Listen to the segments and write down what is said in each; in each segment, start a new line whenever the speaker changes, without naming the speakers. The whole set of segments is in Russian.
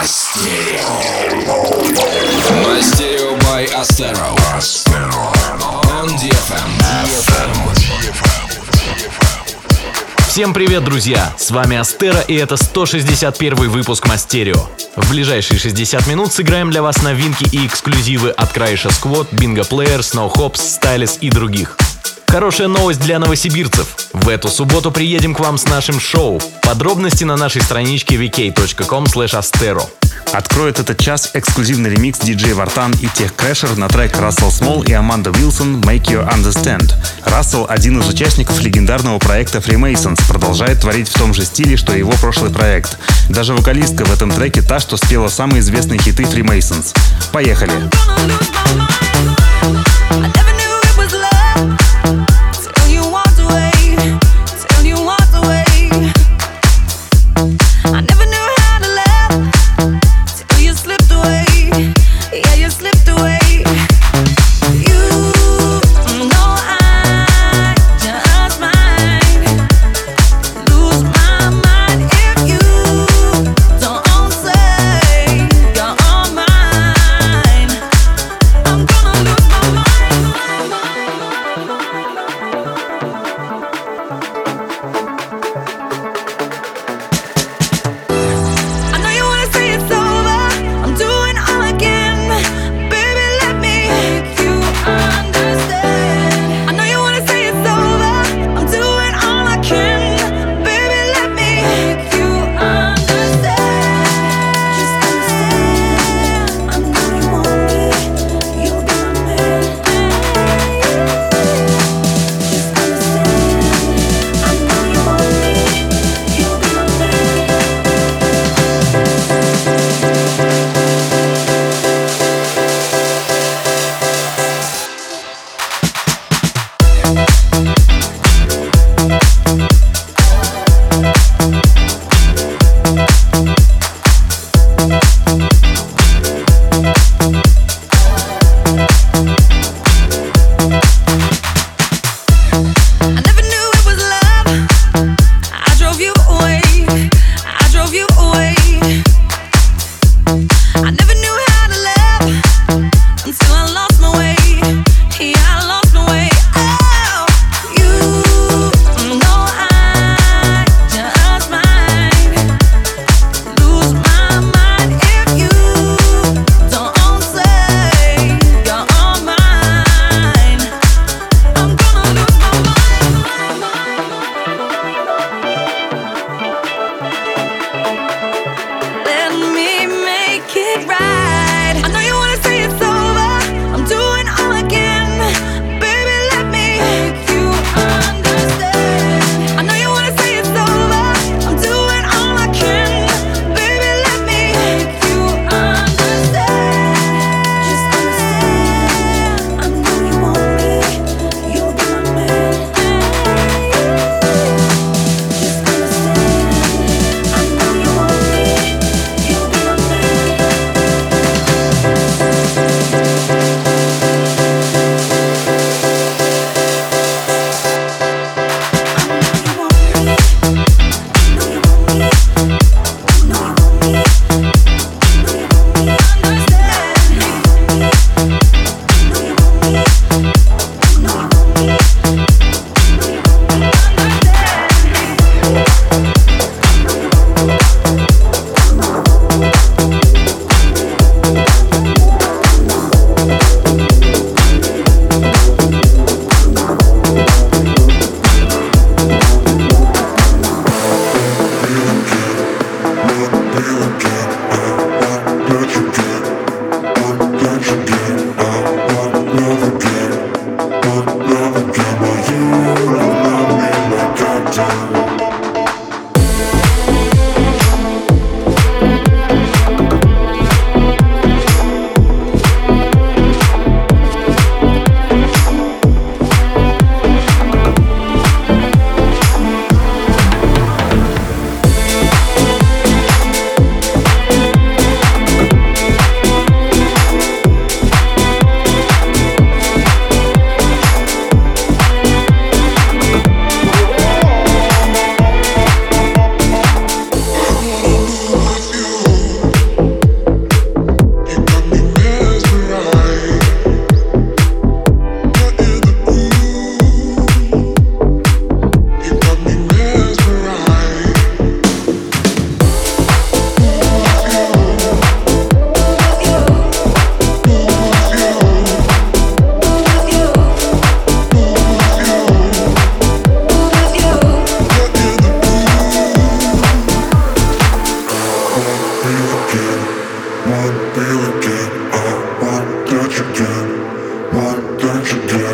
Мастерио by Astero. On DFM.
Всем привет, друзья! С вами Астера и это 161 выпуск Мастерио. В ближайшие 60 минут сыграем для вас новинки и эксклюзивы от Краиша Сквот, Bingo Player, Snow Hops, Stylus и других. Хорошая новость для новосибирцев. В эту субботу приедем к вам с нашим шоу. Подробности на нашей страничке vk.com.
Откроет этот час эксклюзивный ремикс диджей Вартан и Techcrasher на трек Рассел Смол и Аманда Уилсон «Make You Understand». Рассел – один из участников легендарного проекта Freemasons, продолжает творить в том же стиле, что и его прошлый проект. Даже вокалистка в этом треке та, что спела самые известные хиты Freemasons. Поехали!
I back you do.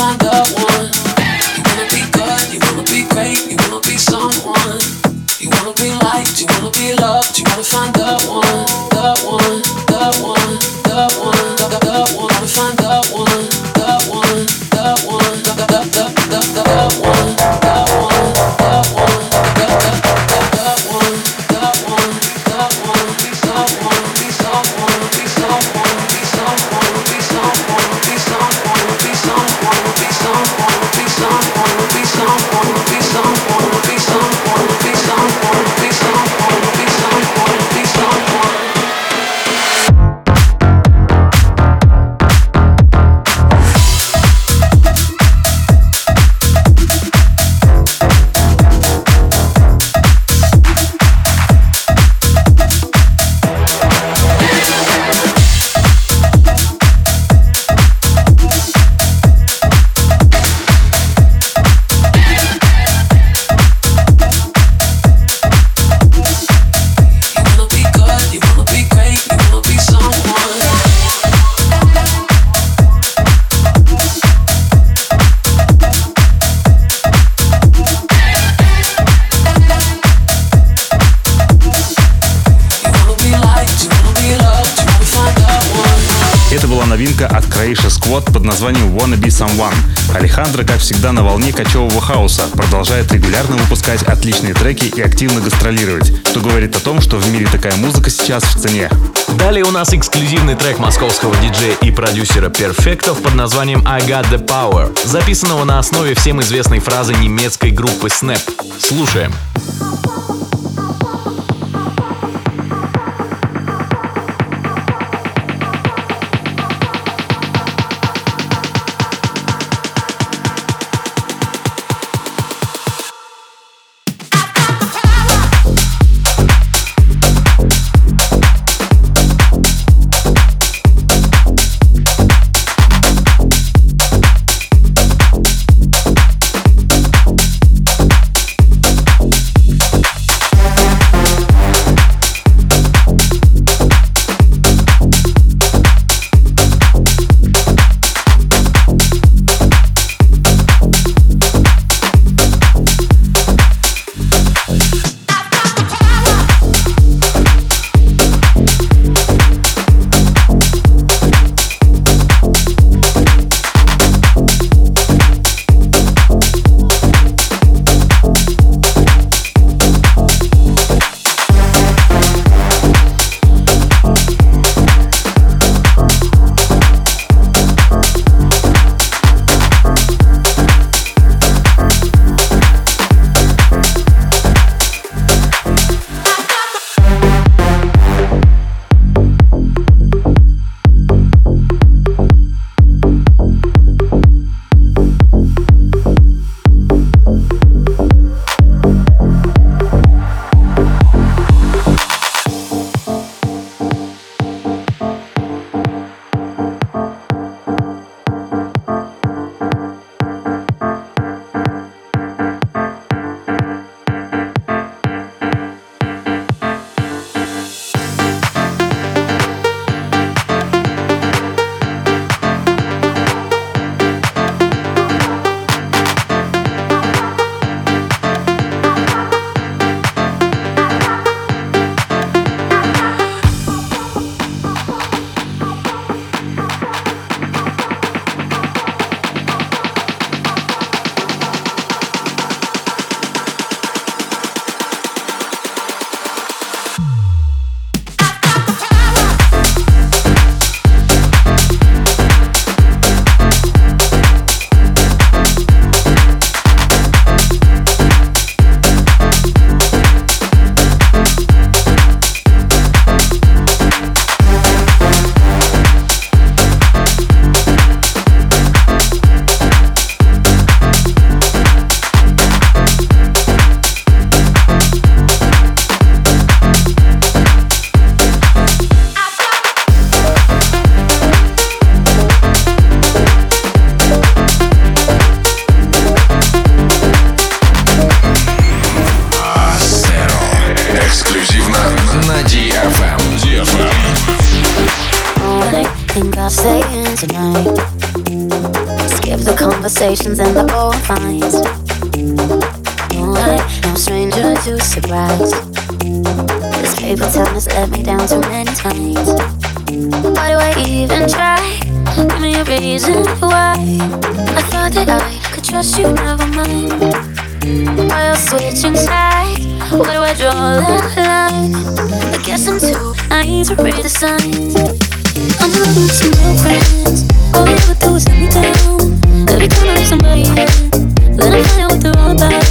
I'm
the one. Всегда, на волне кочевого хаоса, продолжает регулярно выпускать отличные треки и активно гастролировать, что говорит о том, что в мире такая музыка сейчас в цене.
Далее у нас эксклюзивный трек московского диджея и продюсера Perfectов под названием I Got The Power, записанного на основе всем известной фразы немецкой группы Snap. Слушаем.
chance, are. I'm looking some real friends. All you ever do is let me down. Every time I meet somebody else, then I find out what they're all about.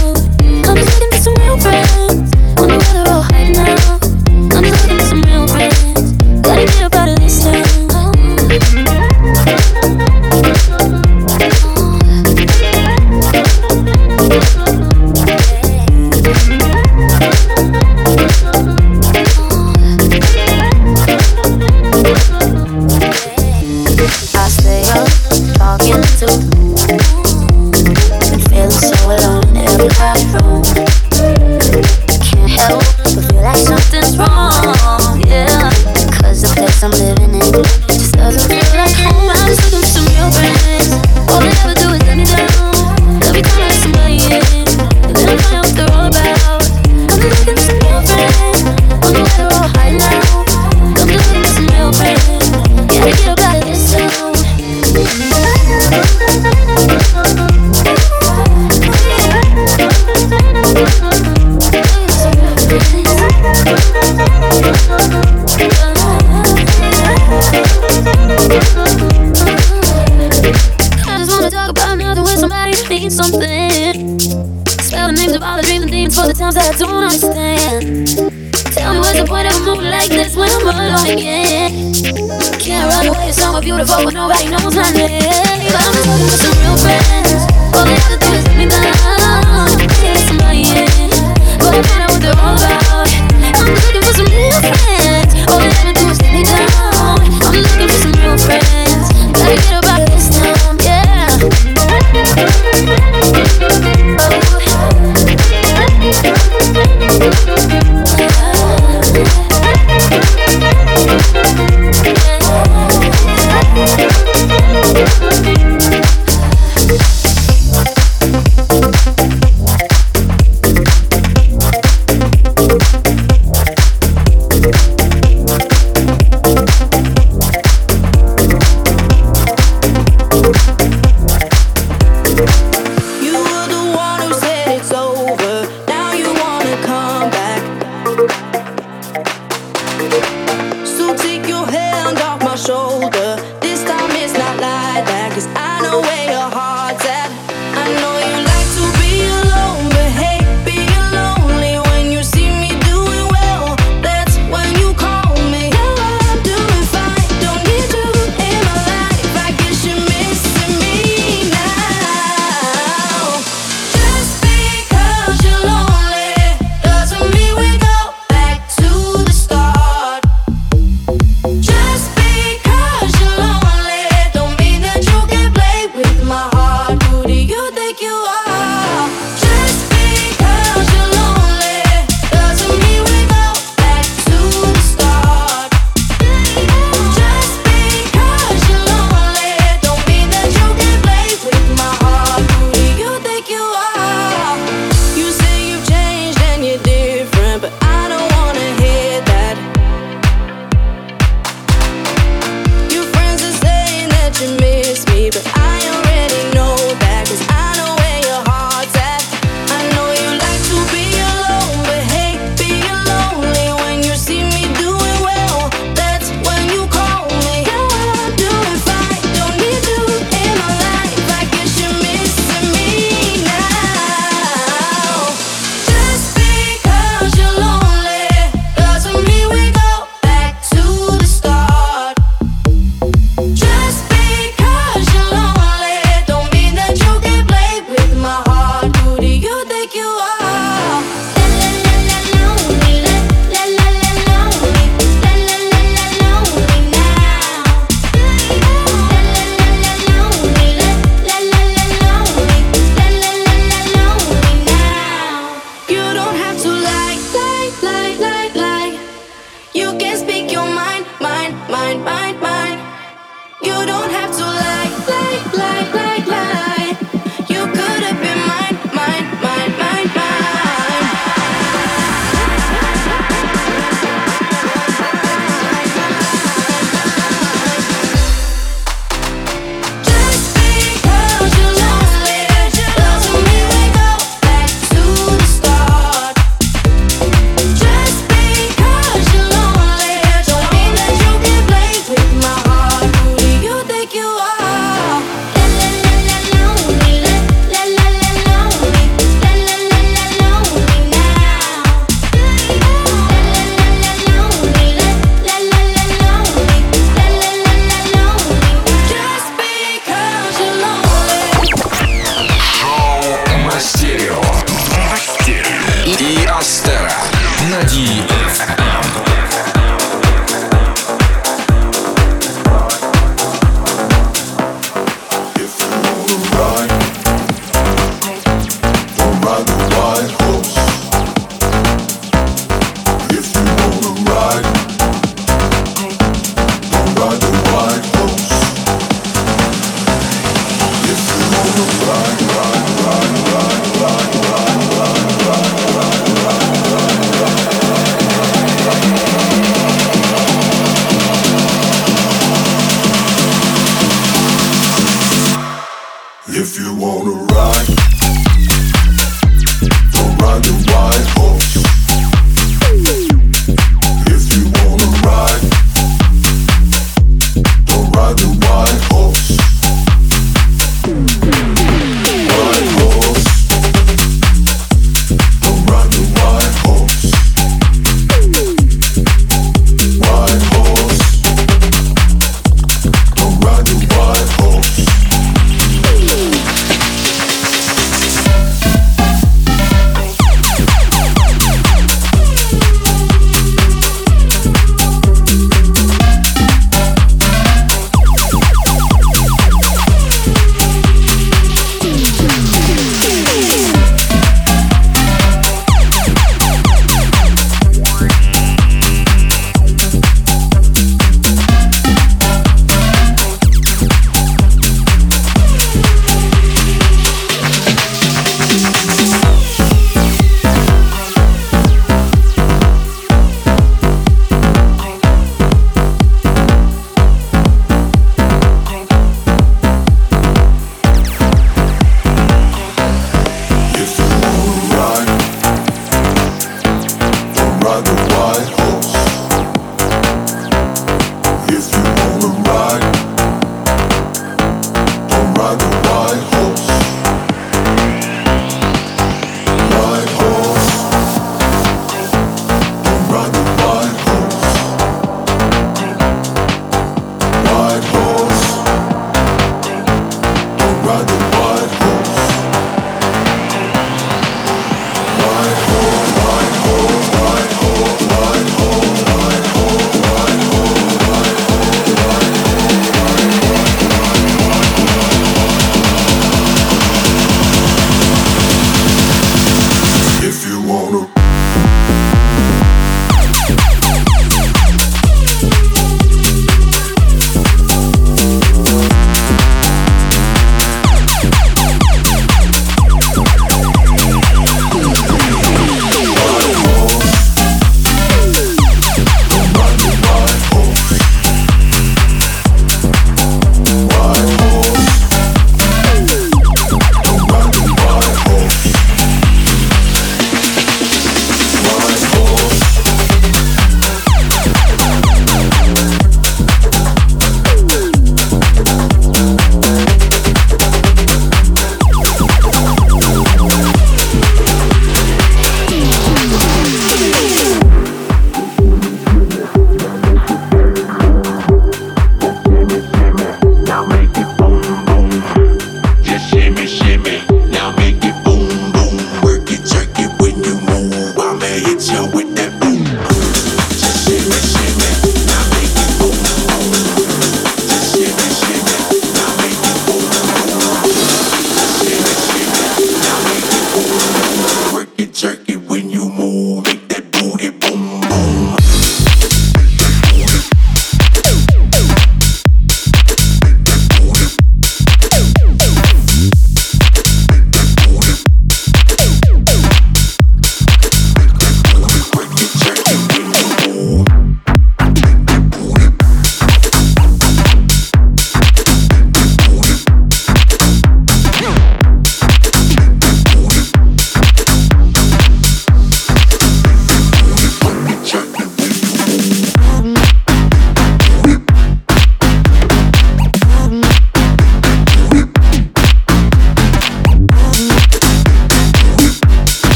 inject.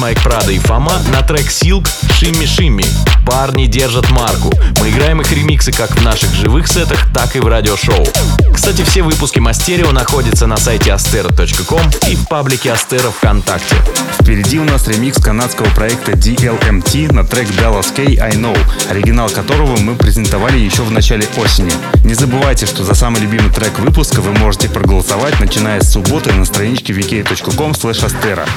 Майк Прада и Фома на трек Silk «Шимми-шимми». Парни держат марку. Мы играем их ремиксы как в наших живых сетах, так и в радиошоу. Кстати, все выпуски Мастерио находятся на сайте astero.com и в паблике Astero ВКонтакте.
Впереди у нас ремикс канадского проекта DLMT на трек Dallas K I Know, оригинал которого мы презентовали еще в начале осени. Не забывайте, что за самый любимый трек выпуска вы можете проголосовать, начиная с субботы на страничке vk.com
slash astero.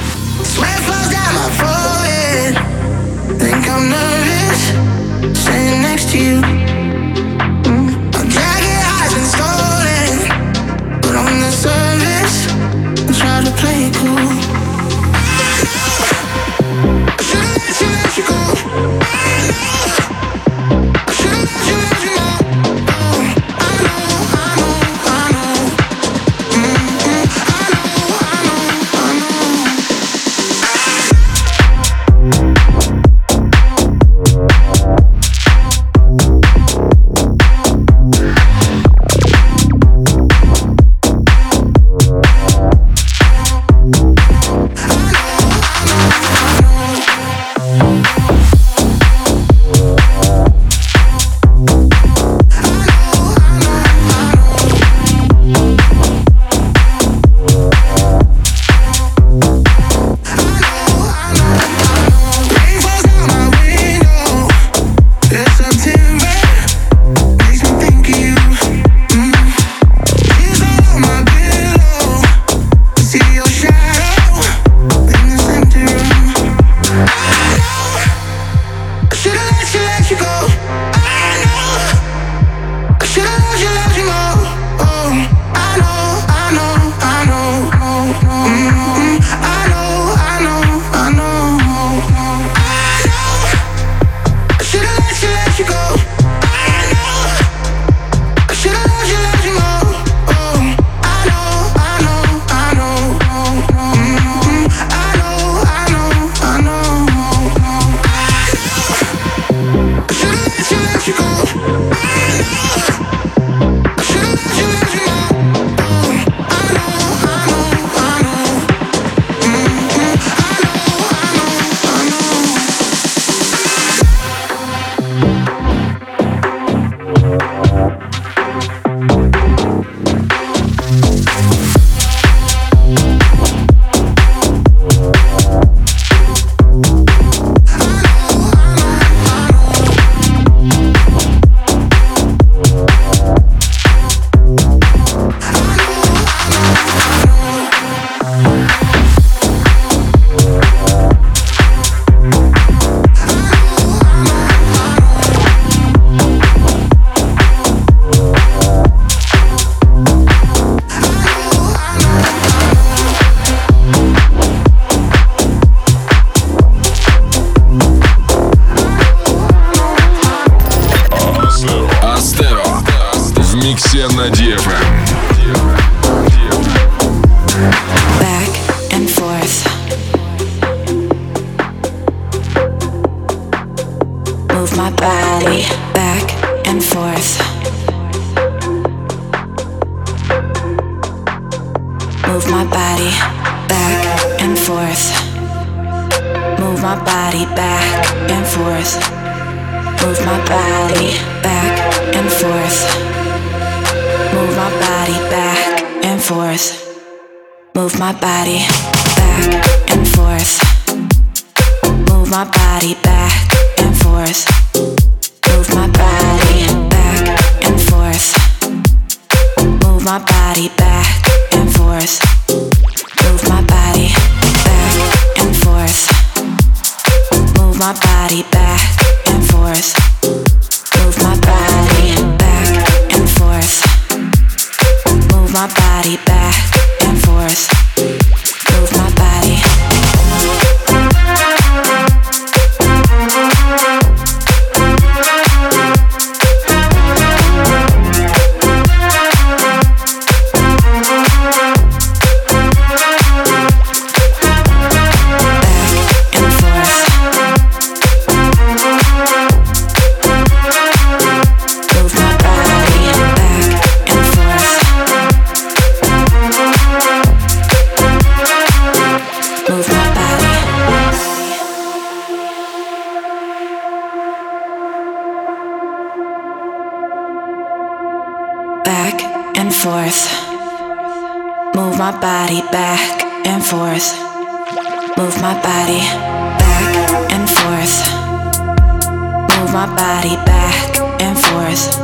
Move my body back and forth.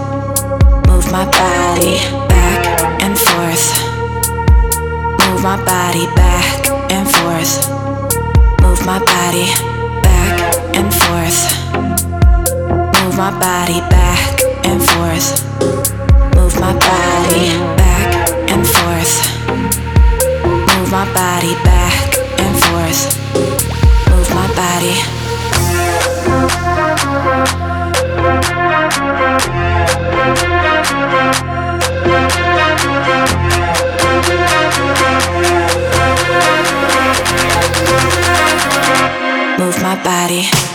Move my body back and forth. Move my body back and forth. Move my body back and forth. Move my body back and forth. Move my body back and forth. Move my body back and forth. Move my body. Move my body.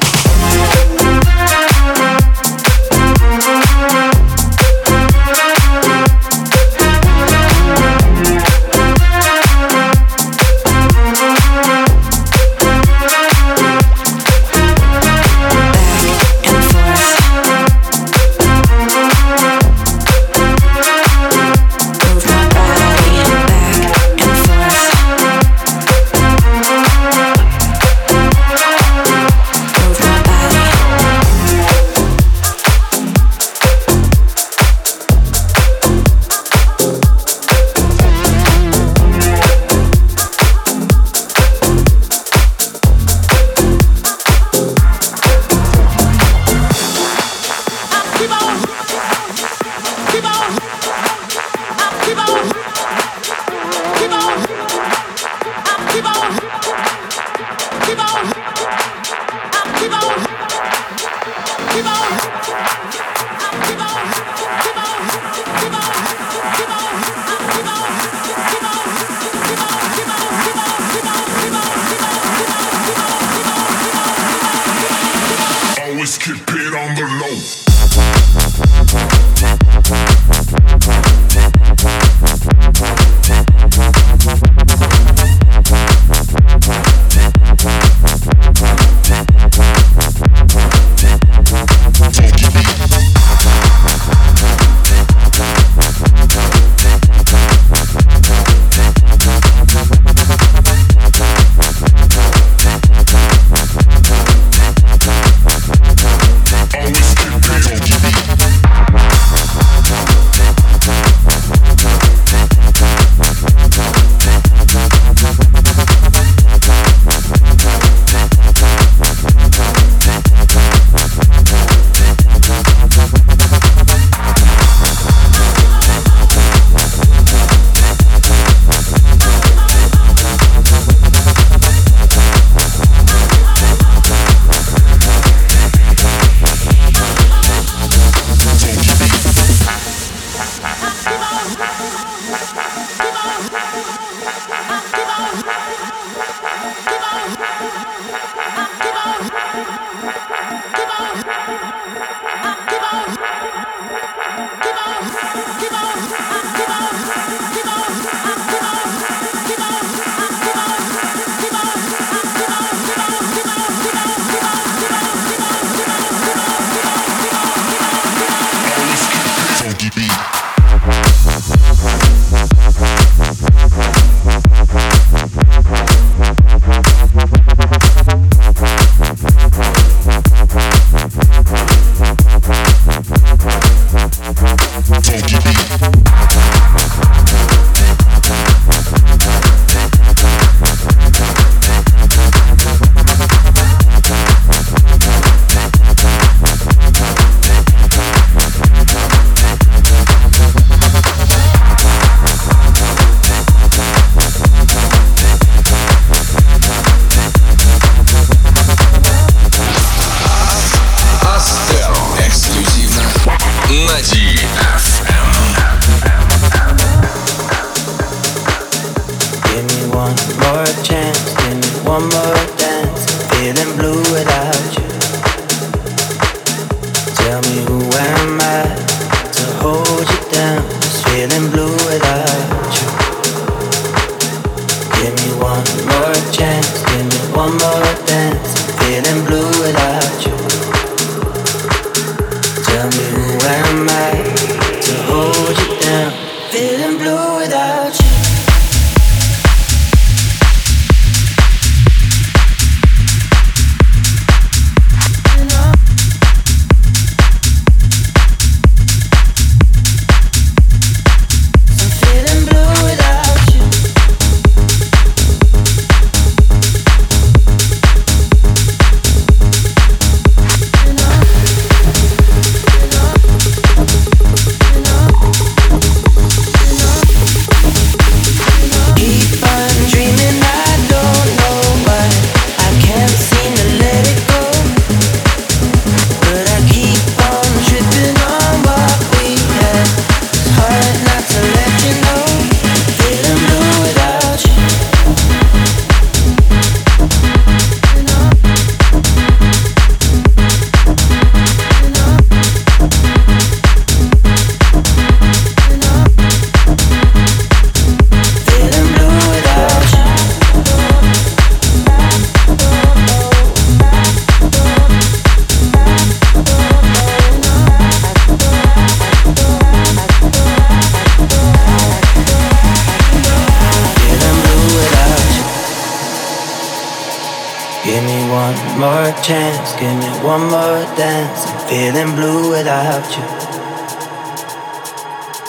feeling blue without you.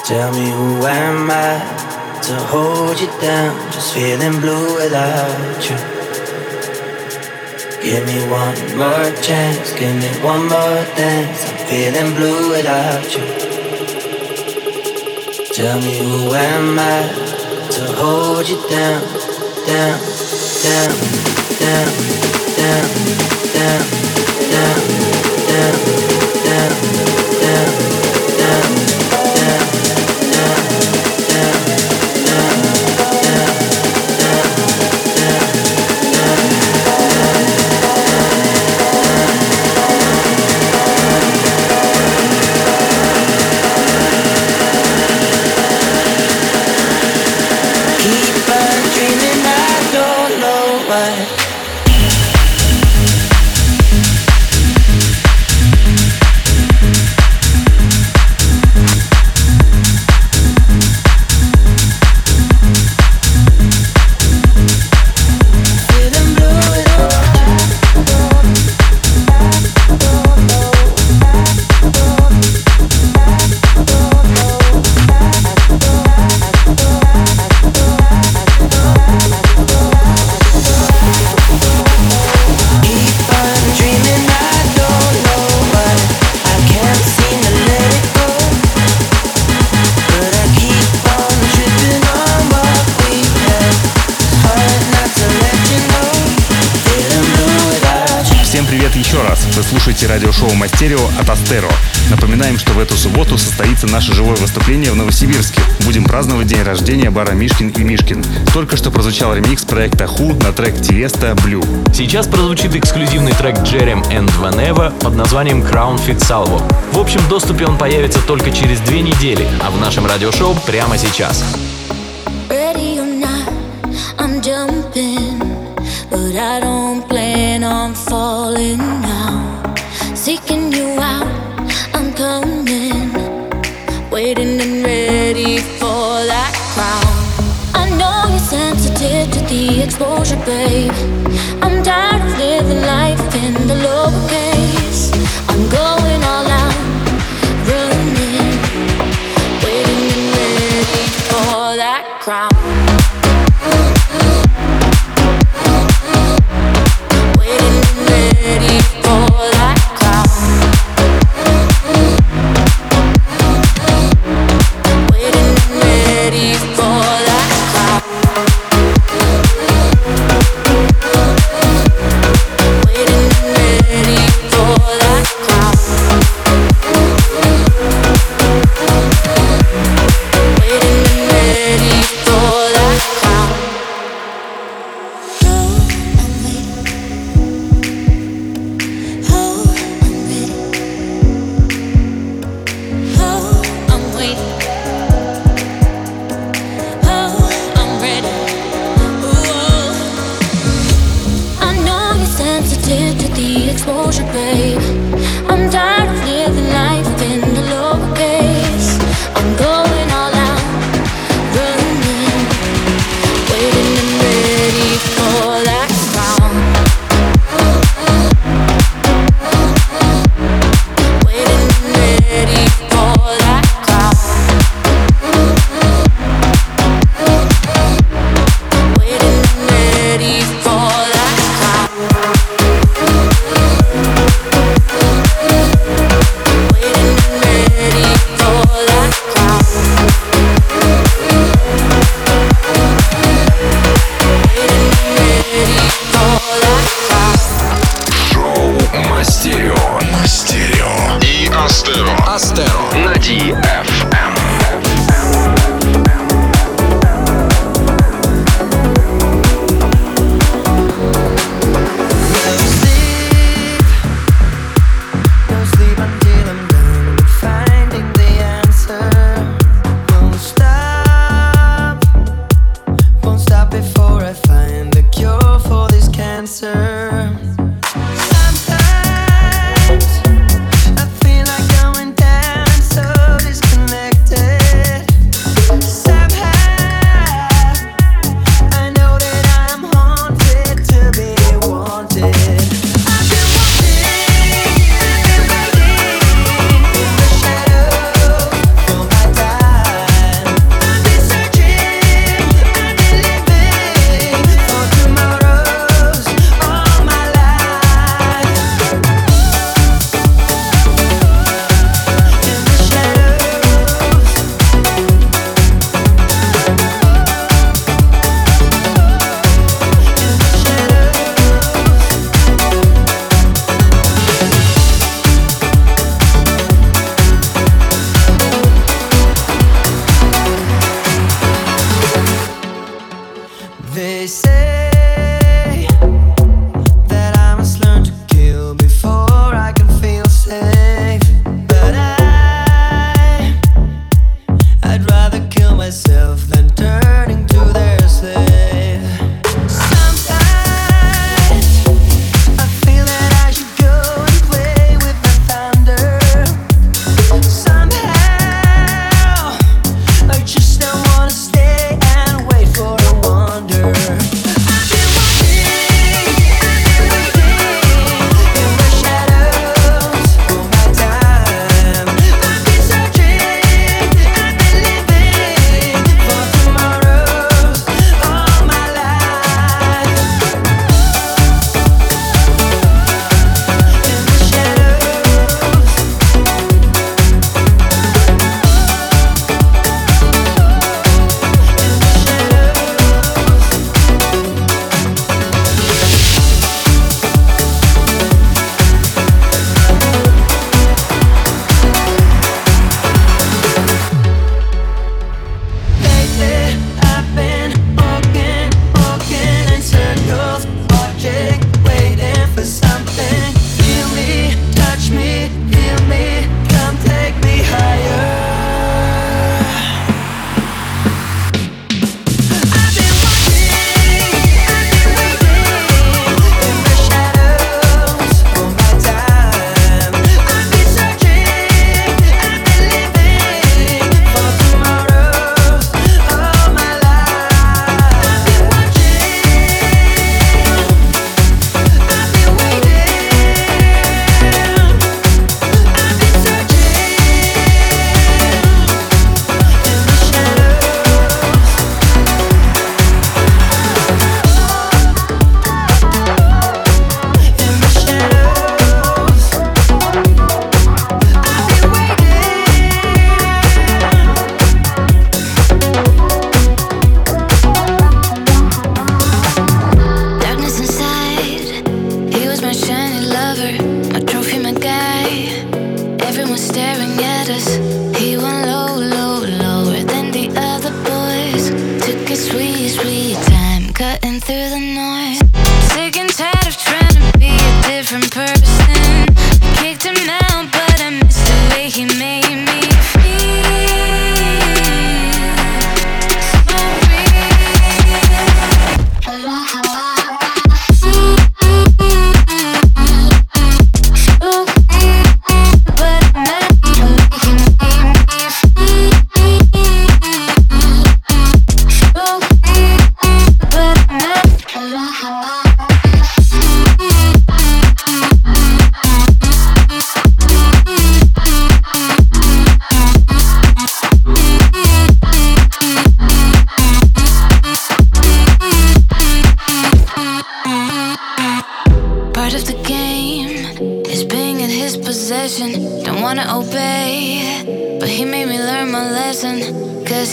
Tell me who am I to hold you down? Just feeling blue without you. Give me one more chance, give me one more dance. I'm feeling blue without you. Tell me who am I to hold you down, down, down, down, down, down, down. down down, down, down,
слушаете радиошоу Мастерио от Астеро. Напоминаем, что в эту субботу состоится наше живое выступление в Новосибирске. Будем праздновать день рождения бара Мишкин и Мишкин. Только что прозвучал ремикс проекта Ху на трек Тиеста Блю.
Сейчас прозвучит эксклюзивный трек Джерем and Vaneva под названием Crown Fit Salvo. В общем доступе он появится только через две недели, а в нашем радиошоу прямо сейчас.
But I don't plan on falling now. Seeking you out, I'm coming, waiting and ready for that crown. I know you're sensitive to the exposure, babe. I'm tired of living life in the lowercase.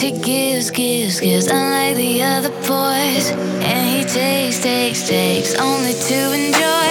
He gives, gives, gives, unlike the other boys. And he takes, takes, takes, only to enjoy.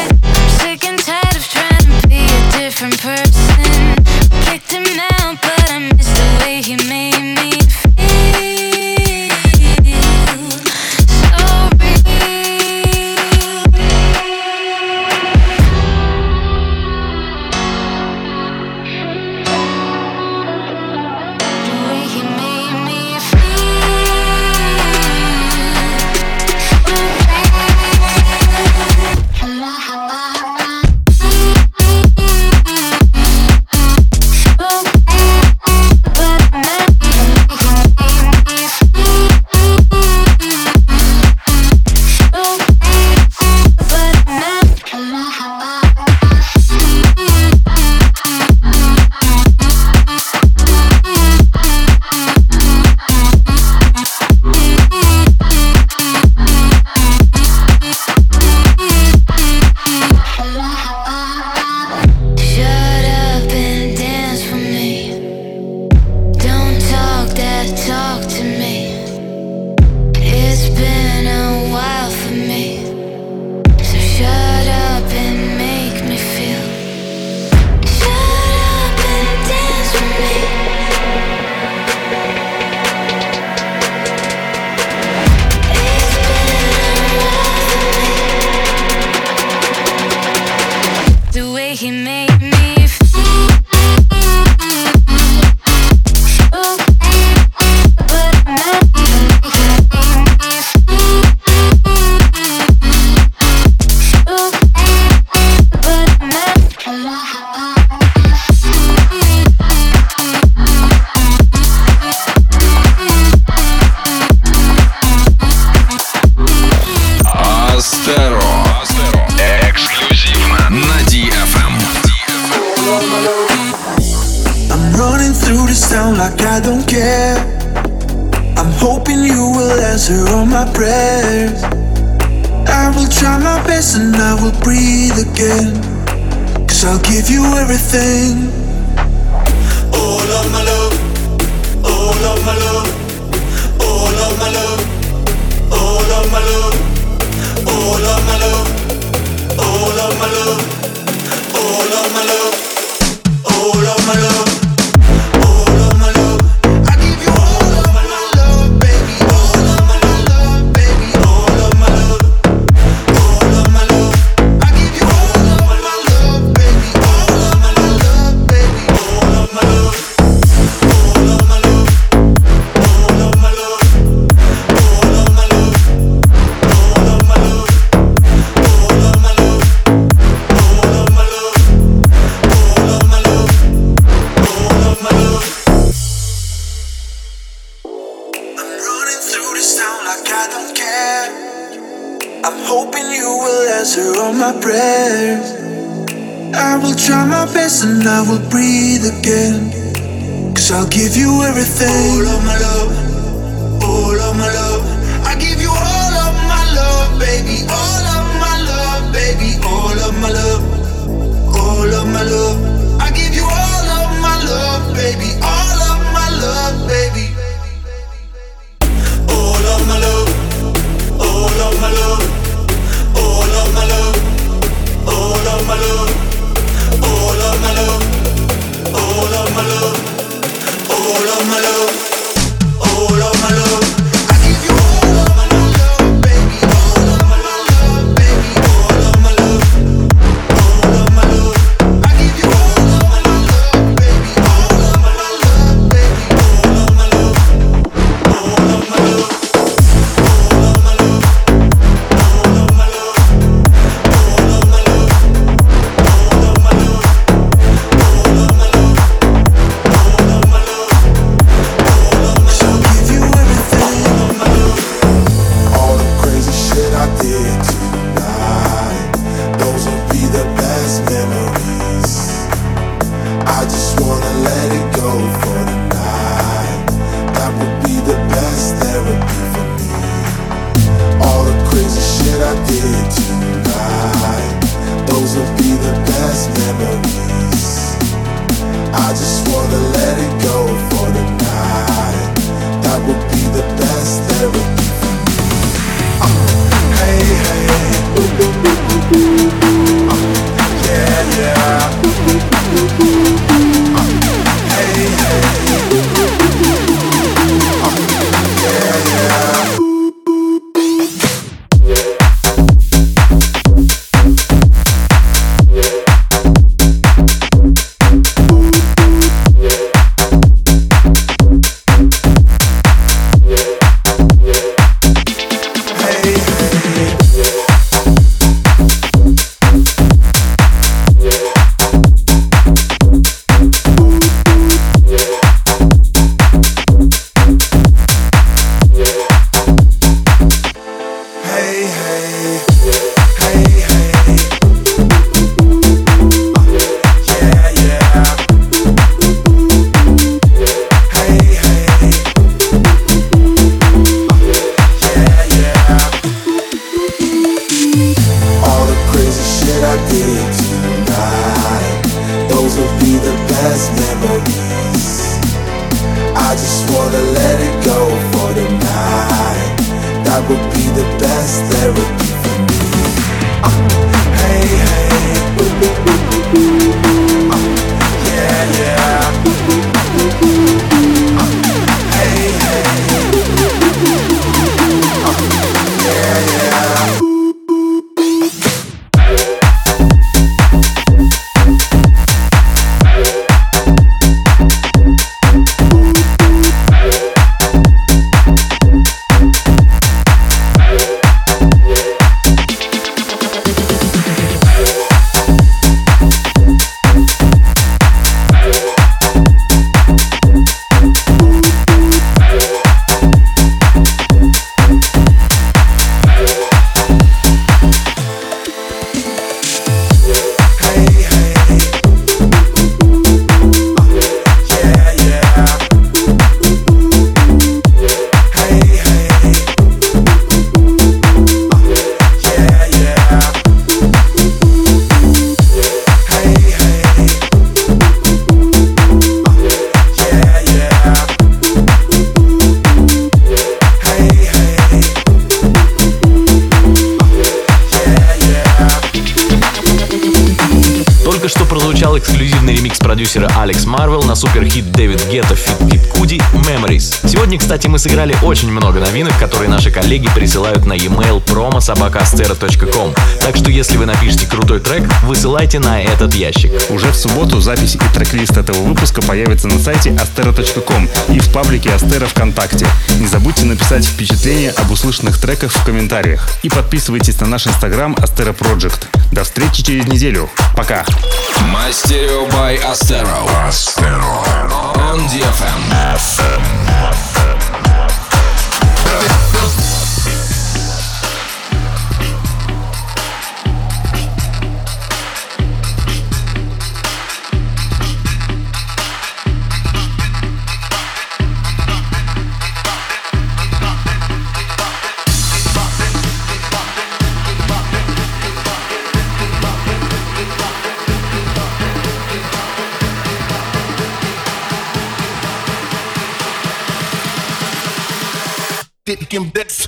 breathe again. Cause I'll give you everything. All of my love, all of my love. I give you all of my love, baby. All of my love, baby. All of my love, all of my love. I give you all of my love, baby. All of my love, baby. All of my love, all of my love, all of my love, all of my love, all of my love all of my love, all of my love.
Продюсера Алекс Марвел на суперхит Дэвид Гетто Фит Куди Memories. Сегодня, кстати, мы сыграли очень много новинок, которые наши коллеги присылают на e-mail promosobakastera.com. Так что если вы напишите крутой трек, высылайте на этот ящик.
Уже в субботу запись и трек-лист этого выпуска появится на сайте astero.com и в паблике Астера ВКонтакте. Не забудьте написать впечатление об услышанных треках в комментариях. И подписывайтесь на наш инстаграм Astero Project. До встречи через неделю. Пока!
Мастерио by Astero. on
the FM. Did Kim dicks.